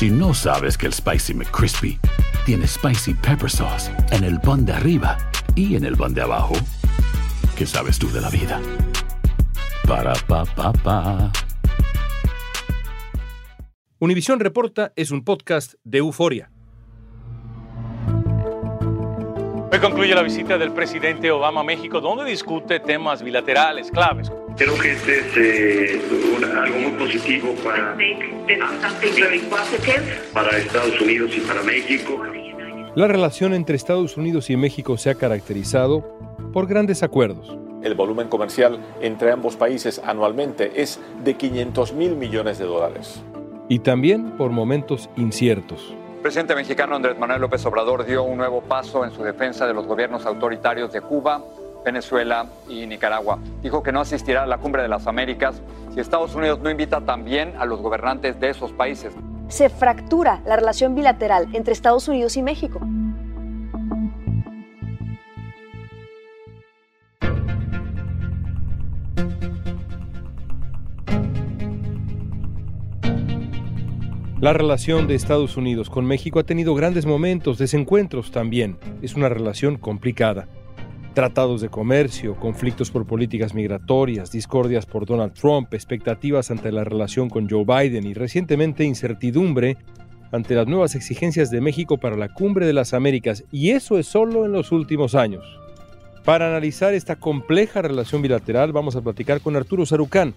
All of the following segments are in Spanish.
Si no sabes que el Spicy McCrispy tiene Spicy Pepper Sauce en el pan de arriba y en el pan de abajo, ¿qué sabes tú de la vida? Para, pa, pa, pa. Univisión Reporta es un podcast de euforia. Hoy concluye la visita del presidente Obama a México, donde discute temas bilaterales claves. Creo que este es eh, una- algo muy positivo para, para Estados Unidos y para México. La relación entre Estados Unidos y México se ha caracterizado por grandes acuerdos. El volumen comercial entre ambos países anualmente es de 500 mil millones de dólares. y también por momentos inciertos. El presidente mexicano Andrés Manuel López Obrador dio un nuevo paso en su defensa de los gobiernos autoritarios de Cuba, Venezuela y Nicaragua. Dijo que no asistirá a la cumbre de las Américas si Estados Unidos no invita también a los gobernantes de esos países. se fractura la relación bilateral entre Estados Unidos y México. La relación de Estados Unidos con México ha tenido grandes momentos, desencuentros también. Es una relación complicada. Tratados de comercio, conflictos por políticas migratorias, discordias por Donald Trump, expectativas ante la relación con Joe Biden y recientemente incertidumbre ante las nuevas exigencias de México para la Cumbre de las Américas. Y eso es solo en los últimos años. Para analizar esta compleja relación bilateral vamos a platicar con Arturo Sarucán,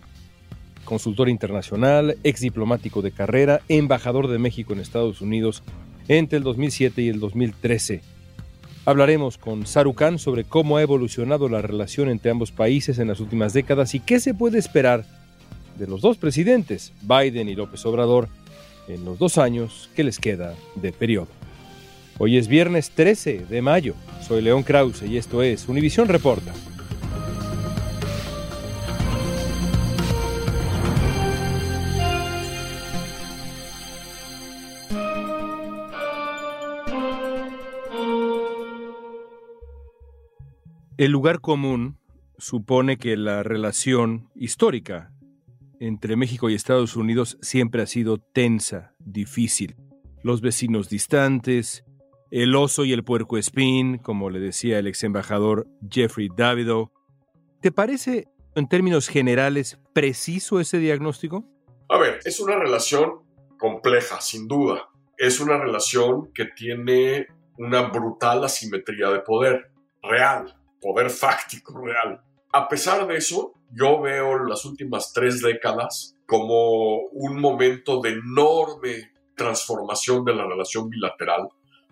consultor internacional, ex diplomático de carrera, embajador de México en Estados Unidos entre el 2007 y el 2013. Hablaremos con Sarucán sobre cómo ha evolucionado la relación entre ambos países en las últimas décadas y qué se puede esperar de los dos presidentes, Biden y López Obrador, en los dos años que les queda de periodo. Hoy es viernes 13 de mayo. Soy León Krause y esto es Univisión Reporta. El lugar común supone que la relación histórica entre México y Estados Unidos siempre ha sido tensa, difícil. Los vecinos distantes, el oso y el puerco espín, como le decía el ex embajador Jeffrey Davido. ¿Te parece, en términos generales, preciso ese diagnóstico? A ver, es una relación compleja, sin duda. Es una relación que tiene una brutal asimetría de poder real, poder fáctico real. A pesar de eso, yo veo las últimas tres décadas como un momento de enorme transformación de la relación bilateral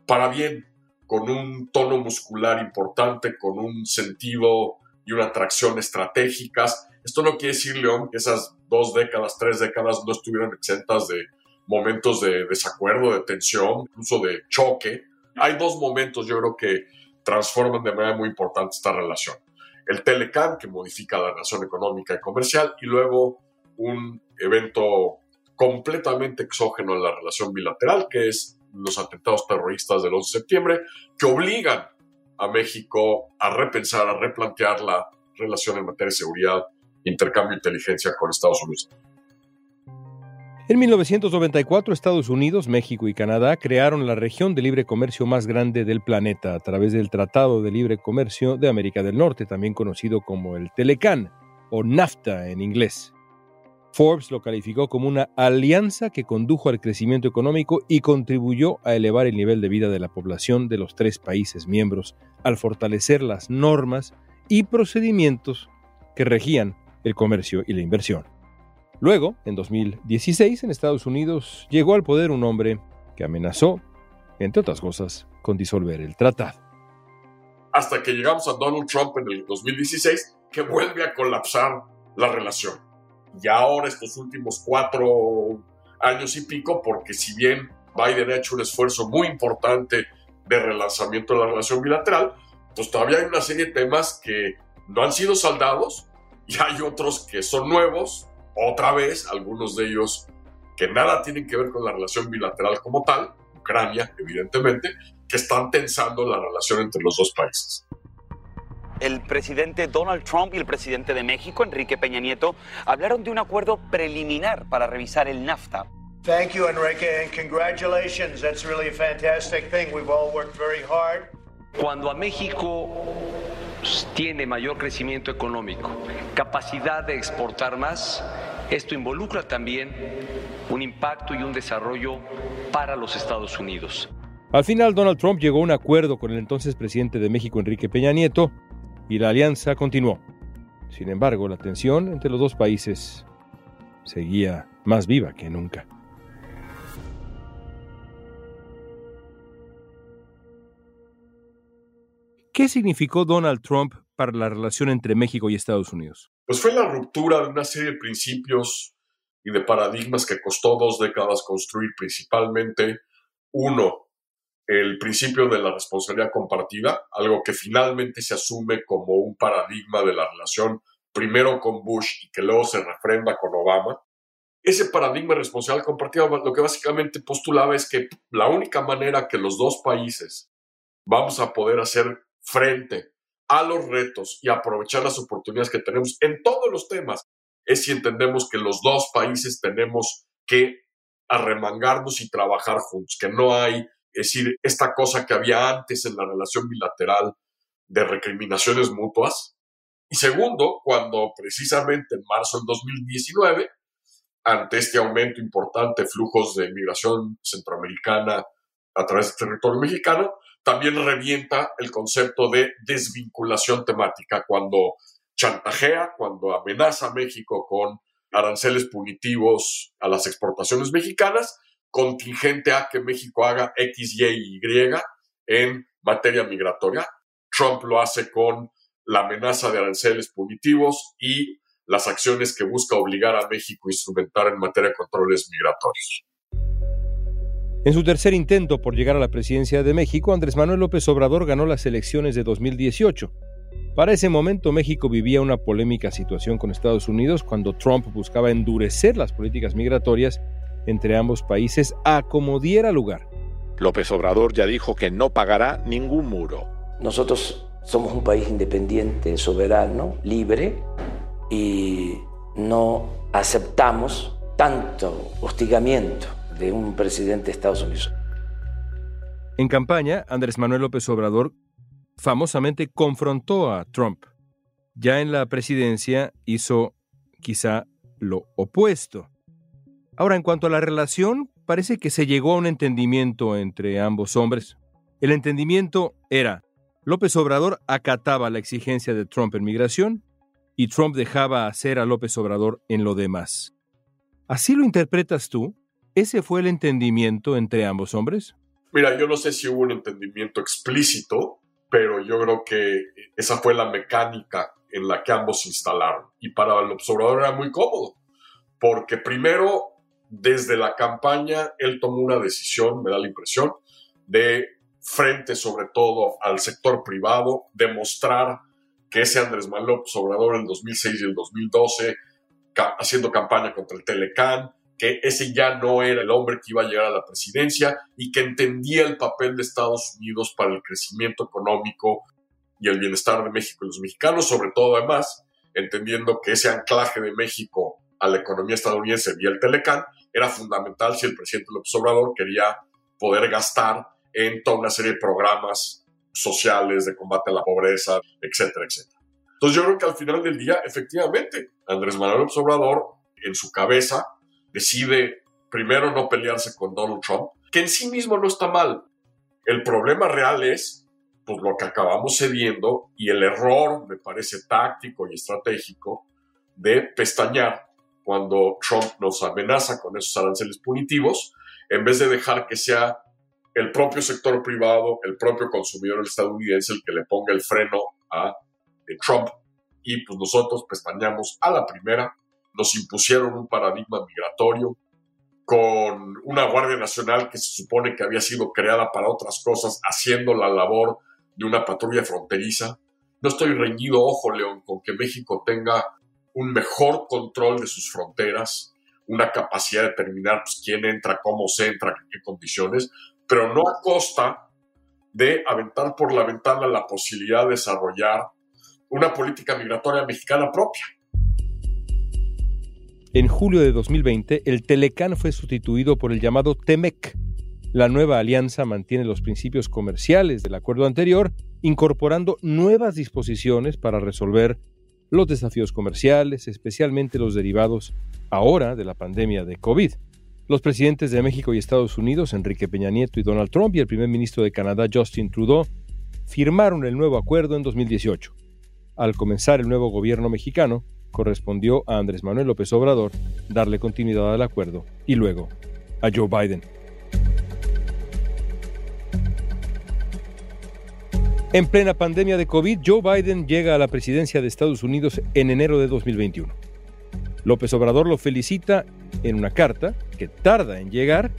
para bien, con un tono muscular importante, con un sentido y una atracción estratégicas. Esto no quiere decir, León, que esas dos décadas, tres décadas no estuvieran exentas de momentos de desacuerdo, de tensión, incluso de choque. Hay dos momentos, yo creo, que transforman de manera muy importante esta relación. El Telecam, que modifica la relación económica y comercial, y luego un evento completamente exógeno en la relación bilateral, que es los atentados terroristas del 11 de septiembre, que obligan a México a repensar, a replantear la relación en materia de seguridad, intercambio de inteligencia con Estados Unidos. En 1994, Estados Unidos, México y Canadá crearon la región de libre comercio más grande del planeta a través del Tratado de Libre Comercio de América del Norte, también conocido como el Telecan o NAFTA en inglés. Forbes lo calificó como una alianza que condujo al crecimiento económico y contribuyó a elevar el nivel de vida de la población de los tres países miembros al fortalecer las normas y procedimientos que regían el comercio y la inversión. Luego, en 2016, en Estados Unidos, llegó al poder un hombre que amenazó, entre otras cosas, con disolver el tratado. Hasta que llegamos a Donald Trump en el 2016, que vuelve a colapsar la relación. Y ahora estos últimos cuatro años y pico, porque si bien Biden ha hecho un esfuerzo muy importante de relanzamiento de la relación bilateral, pues todavía hay una serie de temas que no han sido saldados y hay otros que son nuevos, otra vez, algunos de ellos que nada tienen que ver con la relación bilateral como tal, Ucrania, evidentemente, que están tensando la relación entre los dos países. El presidente Donald Trump y el presidente de México, Enrique Peña Nieto, hablaron de un acuerdo preliminar para revisar el NAFTA. Thank you, Enrique, and congratulations. That's really a fantastic thing. We've all worked very hard. Cuando a México tiene mayor crecimiento económico, capacidad de exportar más, esto involucra también un impacto y un desarrollo para los Estados Unidos. Al final, Donald Trump llegó a un acuerdo con el entonces presidente de México, Enrique Peña Nieto, y la alianza continuó. Sin embargo, la tensión entre los dos países seguía más viva que nunca. ¿Qué significó Donald Trump para la relación entre México y Estados Unidos? Pues fue la ruptura de una serie de principios y de paradigmas que costó dos décadas construir, principalmente uno, el principio de la responsabilidad compartida, algo que finalmente se asume como un paradigma de la relación primero con Bush y que luego se refrenda con Obama. Ese paradigma de responsabilidad compartida lo que básicamente postulaba es que la única manera que los dos países vamos a poder hacer frente a los retos y aprovechar las oportunidades que tenemos en todos los temas es si entendemos que los dos países tenemos que arremangarnos y trabajar juntos, que no hay, es decir, esta cosa que había antes en la relación bilateral de recriminaciones mutuas. Y segundo, cuando precisamente en marzo del 2019, ante este aumento importante de flujos de migración centroamericana a través del territorio mexicano, también revienta el concepto de desvinculación temática cuando chantajea, cuando amenaza a México con aranceles punitivos a las exportaciones mexicanas, contingente a que México haga X, Y y en materia migratoria. Trump lo hace con la amenaza de aranceles punitivos y las acciones que busca obligar a México a instrumentar en materia de controles migratorios. En su tercer intento por llegar a la presidencia de México, Andrés Manuel López Obrador ganó las elecciones de 2018. Para ese momento, México vivía una polémica situación con Estados Unidos cuando Trump buscaba endurecer las políticas migratorias entre ambos países a como diera lugar. López Obrador ya dijo que no pagará ningún muro. Nosotros somos un país independiente, soberano, libre y no aceptamos tanto hostigamiento de un presidente de Estados Unidos. En campaña, Andrés Manuel López Obrador famosamente confrontó a Trump. Ya en la presidencia hizo quizá lo opuesto. Ahora, en cuanto a la relación, parece que se llegó a un entendimiento entre ambos hombres. El entendimiento era, López Obrador acataba la exigencia de Trump en migración y Trump dejaba hacer a López Obrador en lo demás. ¿Así lo interpretas tú? ¿Ese fue el entendimiento entre ambos hombres? Mira, yo no sé si hubo un entendimiento explícito, pero yo creo que esa fue la mecánica en la que ambos se instalaron. Y para el observador era muy cómodo, porque primero, desde la campaña, él tomó una decisión, me da la impresión, de frente sobre todo al sector privado, demostrar que ese Andrés Manuel Obrador en el 2006 y el 2012, haciendo campaña contra el Telecán, que ese ya no era el hombre que iba a llegar a la presidencia y que entendía el papel de Estados Unidos para el crecimiento económico y el bienestar de México y los mexicanos, sobre todo además entendiendo que ese anclaje de México a la economía estadounidense vía el Telecán era fundamental si el presidente López Obrador quería poder gastar en toda una serie de programas sociales de combate a la pobreza, etcétera, etcétera. Entonces yo creo que al final del día, efectivamente, Andrés Manuel López Obrador en su cabeza decide primero no pelearse con Donald Trump, que en sí mismo no está mal. El problema real es pues, lo que acabamos cediendo y el error, me parece táctico y estratégico, de pestañear cuando Trump nos amenaza con esos aranceles punitivos, en vez de dejar que sea el propio sector privado, el propio consumidor estadounidense el que le ponga el freno a eh, Trump. Y pues nosotros pestañamos a la primera nos impusieron un paradigma migratorio con una Guardia Nacional que se supone que había sido creada para otras cosas, haciendo la labor de una patrulla fronteriza. No estoy reñido, ojo, León, con que México tenga un mejor control de sus fronteras, una capacidad de determinar pues, quién entra, cómo se entra, en qué condiciones, pero no a costa de aventar por la ventana la posibilidad de desarrollar una política migratoria mexicana propia. En julio de 2020, el Telecán fue sustituido por el llamado TEMEC. La nueva alianza mantiene los principios comerciales del acuerdo anterior, incorporando nuevas disposiciones para resolver los desafíos comerciales, especialmente los derivados ahora de la pandemia de COVID. Los presidentes de México y Estados Unidos, Enrique Peña Nieto y Donald Trump, y el primer ministro de Canadá, Justin Trudeau, firmaron el nuevo acuerdo en 2018. Al comenzar el nuevo gobierno mexicano, correspondió a Andrés Manuel López Obrador darle continuidad al acuerdo y luego a Joe Biden. En plena pandemia de COVID, Joe Biden llega a la presidencia de Estados Unidos en enero de 2021. López Obrador lo felicita en una carta que tarda en llegar,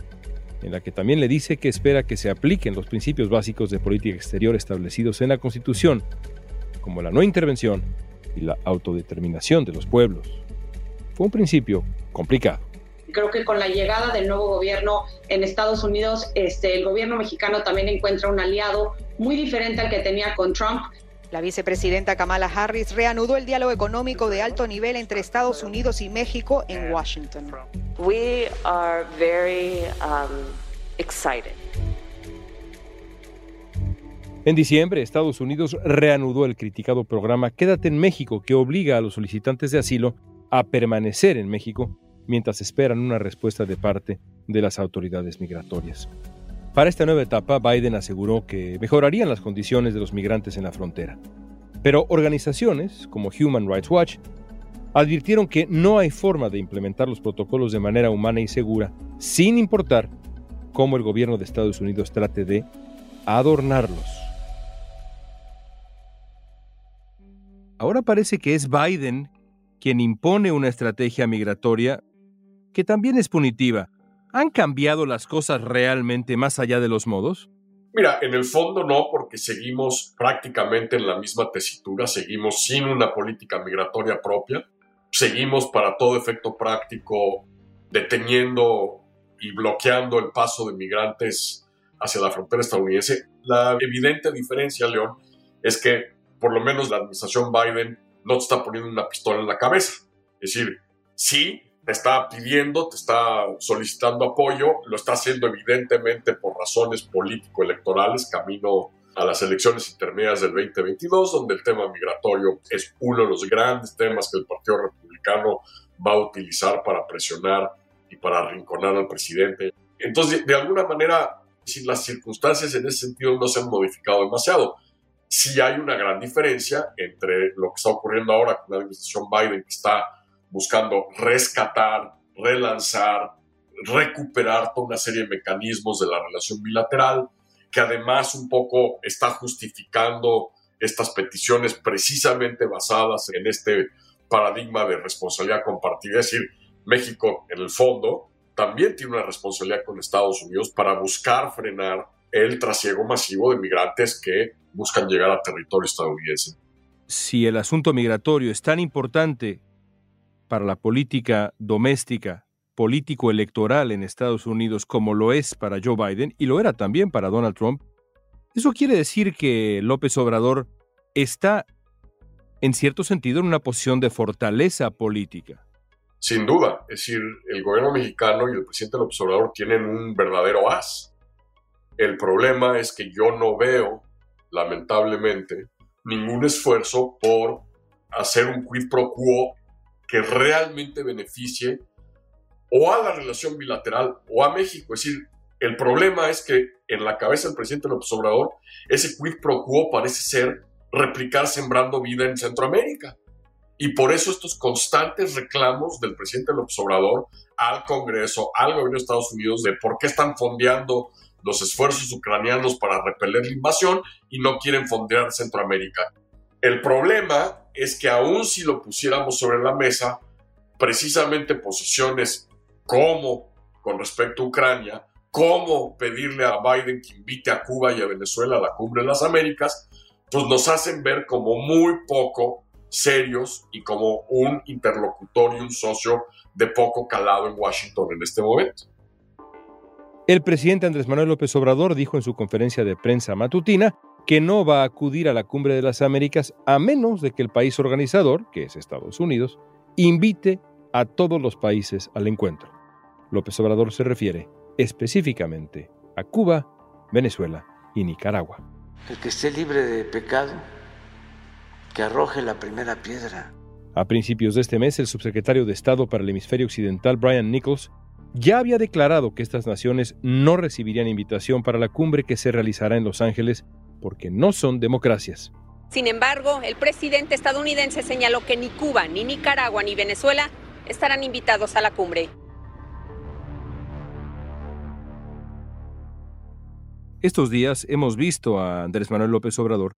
en la que también le dice que espera que se apliquen los principios básicos de política exterior establecidos en la Constitución, como la no intervención y la autodeterminación de los pueblos. Fue un principio complicado creo que con la llegada del nuevo gobierno en Estados Unidos, este, el gobierno mexicano también encuentra un aliado muy diferente al que tenía con Trump. La vicepresidenta Kamala Harris reanudó el diálogo económico de alto nivel entre Estados Unidos y México en Washington. We are very um, excited. En diciembre, Estados Unidos reanudó el criticado programa Quédate en México, que obliga a los solicitantes de asilo a permanecer en México mientras esperan una respuesta de parte de las autoridades migratorias. Para esta nueva etapa, Biden aseguró que mejorarían las condiciones de los migrantes en la frontera. Pero organizaciones como Human Rights Watch advirtieron que no hay forma de implementar los protocolos de manera humana y segura, sin importar cómo el gobierno de Estados Unidos trate de adornarlos. Ahora parece que es Biden quien impone una estrategia migratoria que también es punitiva ¿Han cambiado las cosas realmente más allá de los modos? Mira, en el fondo no, porque seguimos prácticamente en la misma tesitura, seguimos sin una política migratoria propia, seguimos para todo efecto práctico deteniendo y bloqueando el paso de migrantes hacia la frontera estadounidense. La evidente diferencia, León, es que por lo menos la administración Biden no te está poniendo una pistola en la cabeza. Es decir, sí, te está pidiendo, te está solicitando apoyo, lo está haciendo evidentemente por razones político-electorales, camino a las elecciones intermedias del 2022, donde el tema migratorio es uno de los grandes temas que el Partido Republicano va a utilizar para presionar y para arrinconar al presidente. Entonces, de alguna manera, si las circunstancias en ese sentido no se han modificado demasiado, sí hay una gran diferencia entre lo que está ocurriendo ahora con la administración Biden, que está buscando rescatar, relanzar, recuperar toda una serie de mecanismos de la relación bilateral, que además un poco está justificando estas peticiones precisamente basadas en este paradigma de responsabilidad compartida. Es decir, México, en el fondo, también tiene una responsabilidad con Estados Unidos para buscar frenar el trasiego masivo de migrantes que buscan llegar a territorio estadounidense. Si el asunto migratorio es tan importante para la política doméstica, político-electoral en Estados Unidos como lo es para Joe Biden y lo era también para Donald Trump, eso quiere decir que López Obrador está, en cierto sentido, en una posición de fortaleza política. Sin duda, es decir, el gobierno mexicano y el presidente López Obrador tienen un verdadero as. El problema es que yo no veo, lamentablemente, ningún esfuerzo por hacer un quid pro quo que realmente beneficie o a la relación bilateral o a México. Es decir, el problema es que en la cabeza del presidente López Obrador, ese quid pro quo parece ser replicar sembrando vida en Centroamérica. Y por eso estos constantes reclamos del presidente López Obrador al Congreso, al gobierno de Estados Unidos, de por qué están fondeando los esfuerzos ucranianos para repeler la invasión y no quieren fondear Centroamérica. El problema es que aún si lo pusiéramos sobre la mesa, precisamente posiciones como con respecto a Ucrania, como pedirle a Biden que invite a Cuba y a Venezuela a la cumbre de las Américas, pues nos hacen ver como muy poco serios y como un interlocutor y un socio de poco calado en Washington en este momento. El presidente Andrés Manuel López Obrador dijo en su conferencia de prensa matutina que no va a acudir a la Cumbre de las Américas a menos de que el país organizador, que es Estados Unidos, invite a todos los países al encuentro. López Obrador se refiere específicamente a Cuba, Venezuela y Nicaragua. El que esté libre de pecado, que arroje la primera piedra. A principios de este mes, el subsecretario de Estado para el Hemisferio Occidental, Brian Nichols, ya había declarado que estas naciones no recibirían invitación para la cumbre que se realizará en Los Ángeles porque no son democracias. Sin embargo, el presidente estadounidense señaló que ni Cuba, ni Nicaragua, ni Venezuela estarán invitados a la cumbre. Estos días hemos visto a Andrés Manuel López Obrador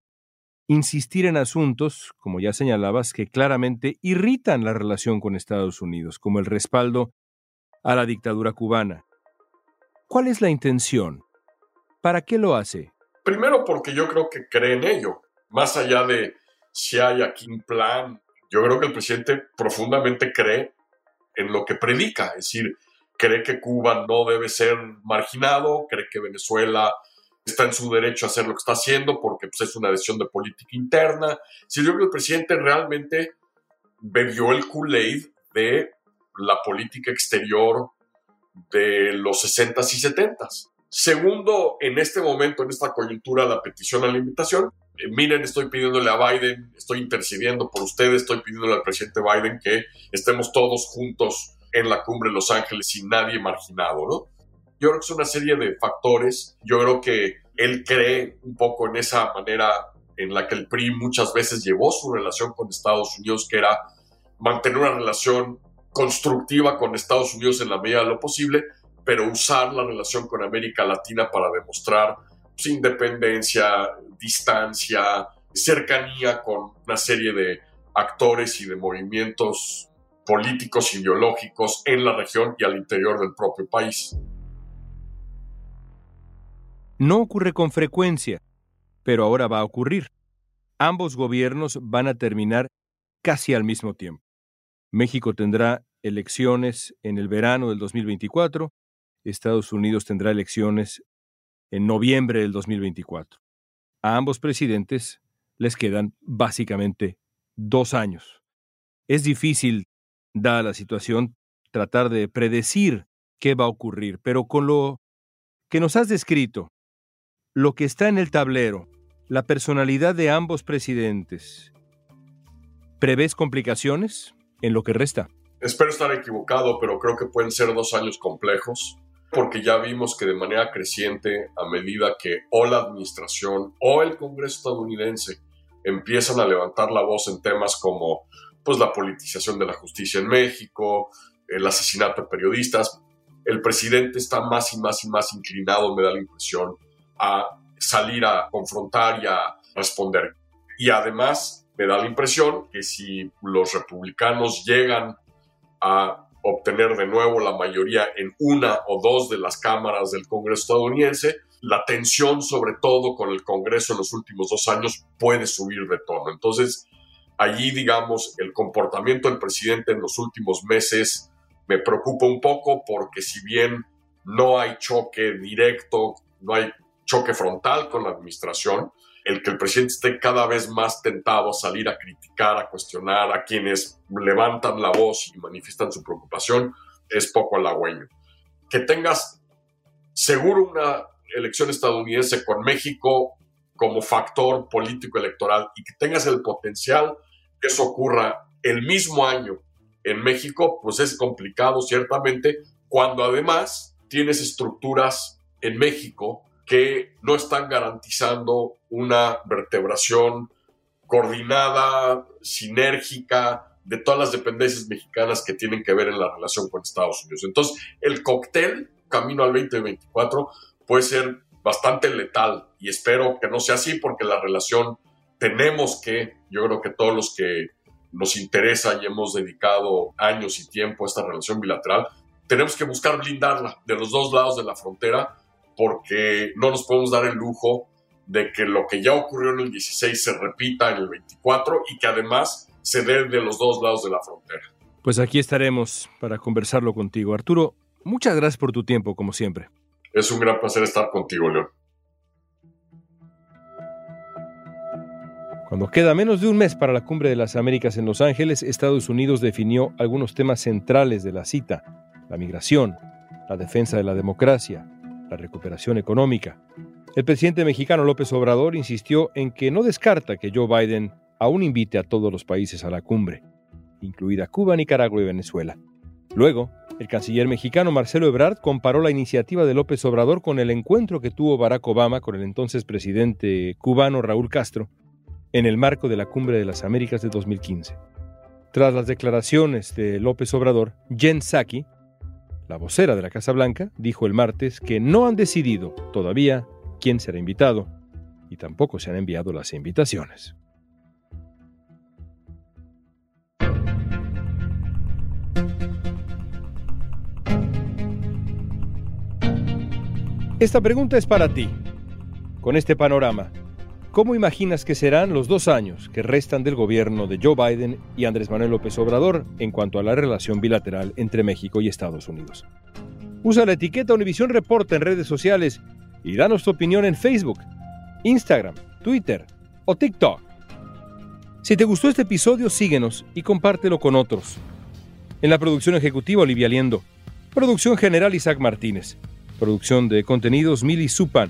insistir en asuntos, como ya señalabas, que claramente irritan la relación con Estados Unidos, como el respaldo a la dictadura cubana. ¿Cuál es la intención? ¿Para qué lo hace? Primero porque yo creo que cree en ello. Más allá de si hay aquí un plan, yo creo que el presidente profundamente cree en lo que predica. Es decir, cree que Cuba no debe ser marginado, cree que Venezuela está en su derecho a hacer lo que está haciendo porque pues, es una decisión de política interna. Si yo creo que el presidente realmente bebió el Kool-Aid de la política exterior de los 60s y 70s. Segundo, en este momento, en esta coyuntura, la petición a la invitación. Eh, miren, estoy pidiéndole a Biden, estoy intercediendo por ustedes, estoy pidiéndole al presidente Biden que estemos todos juntos en la cumbre de Los Ángeles sin nadie marginado, ¿no? Yo creo que es una serie de factores. Yo creo que él cree un poco en esa manera en la que el PRI muchas veces llevó su relación con Estados Unidos, que era mantener una relación constructiva con Estados Unidos en la medida de lo posible, pero usar la relación con América Latina para demostrar su independencia, distancia, cercanía con una serie de actores y de movimientos políticos ideológicos en la región y al interior del propio país. No ocurre con frecuencia, pero ahora va a ocurrir. Ambos gobiernos van a terminar casi al mismo tiempo. México tendrá elecciones en el verano del 2024, Estados Unidos tendrá elecciones en noviembre del 2024. A ambos presidentes les quedan básicamente dos años. Es difícil, dada la situación, tratar de predecir qué va a ocurrir, pero con lo que nos has descrito, lo que está en el tablero, la personalidad de ambos presidentes, ¿prevés complicaciones en lo que resta? Espero estar equivocado, pero creo que pueden ser dos años complejos, porque ya vimos que de manera creciente, a medida que o la administración o el Congreso estadounidense empiezan a levantar la voz en temas como pues, la politización de la justicia en México, el asesinato de periodistas, el presidente está más y más y más inclinado, me da la impresión, a salir a confrontar y a responder. Y además me da la impresión que si los republicanos llegan a obtener de nuevo la mayoría en una o dos de las cámaras del Congreso estadounidense, la tensión sobre todo con el Congreso en los últimos dos años puede subir de tono. Entonces, allí, digamos, el comportamiento del presidente en los últimos meses me preocupa un poco porque si bien no hay choque directo, no hay choque frontal con la administración, el que el presidente esté cada vez más tentado a salir a criticar, a cuestionar a quienes levantan la voz y manifiestan su preocupación, es poco halagüeño. Que tengas seguro una elección estadounidense con México como factor político electoral y que tengas el potencial que eso ocurra el mismo año en México, pues es complicado ciertamente, cuando además tienes estructuras en México que no están garantizando una vertebración coordinada, sinérgica de todas las dependencias mexicanas que tienen que ver en la relación con Estados Unidos. Entonces, el cóctel camino al 2024 puede ser bastante letal y espero que no sea así porque la relación tenemos que, yo creo que todos los que nos interesa y hemos dedicado años y tiempo a esta relación bilateral, tenemos que buscar blindarla de los dos lados de la frontera porque no nos podemos dar el lujo de que lo que ya ocurrió en el 16 se repita en el 24 y que además se dé de los dos lados de la frontera. Pues aquí estaremos para conversarlo contigo. Arturo, muchas gracias por tu tiempo, como siempre. Es un gran placer estar contigo, León. Cuando queda menos de un mes para la Cumbre de las Américas en Los Ángeles, Estados Unidos definió algunos temas centrales de la cita, la migración, la defensa de la democracia, la recuperación económica. El presidente mexicano López Obrador insistió en que no descarta que Joe Biden aún invite a todos los países a la cumbre, incluida Cuba, Nicaragua y Venezuela. Luego, el canciller mexicano Marcelo Ebrard comparó la iniciativa de López Obrador con el encuentro que tuvo Barack Obama con el entonces presidente cubano Raúl Castro en el marco de la Cumbre de las Américas de 2015. Tras las declaraciones de López Obrador, Jen Psaki, la vocera de la Casa Blanca, dijo el martes que no han decidido todavía quién será invitado y tampoco se han enviado las invitaciones. Esta pregunta es para ti. Con este panorama, ¿Cómo imaginas que serán los dos años que restan del gobierno de Joe Biden y Andrés Manuel López Obrador en cuanto a la relación bilateral entre México y Estados Unidos? Usa la etiqueta Univisión Reporta en redes sociales y danos tu opinión en Facebook, Instagram, Twitter o TikTok. Si te gustó este episodio, síguenos y compártelo con otros. En la producción ejecutiva, Olivia Liendo. Producción general, Isaac Martínez. Producción de contenidos, Mili Supan.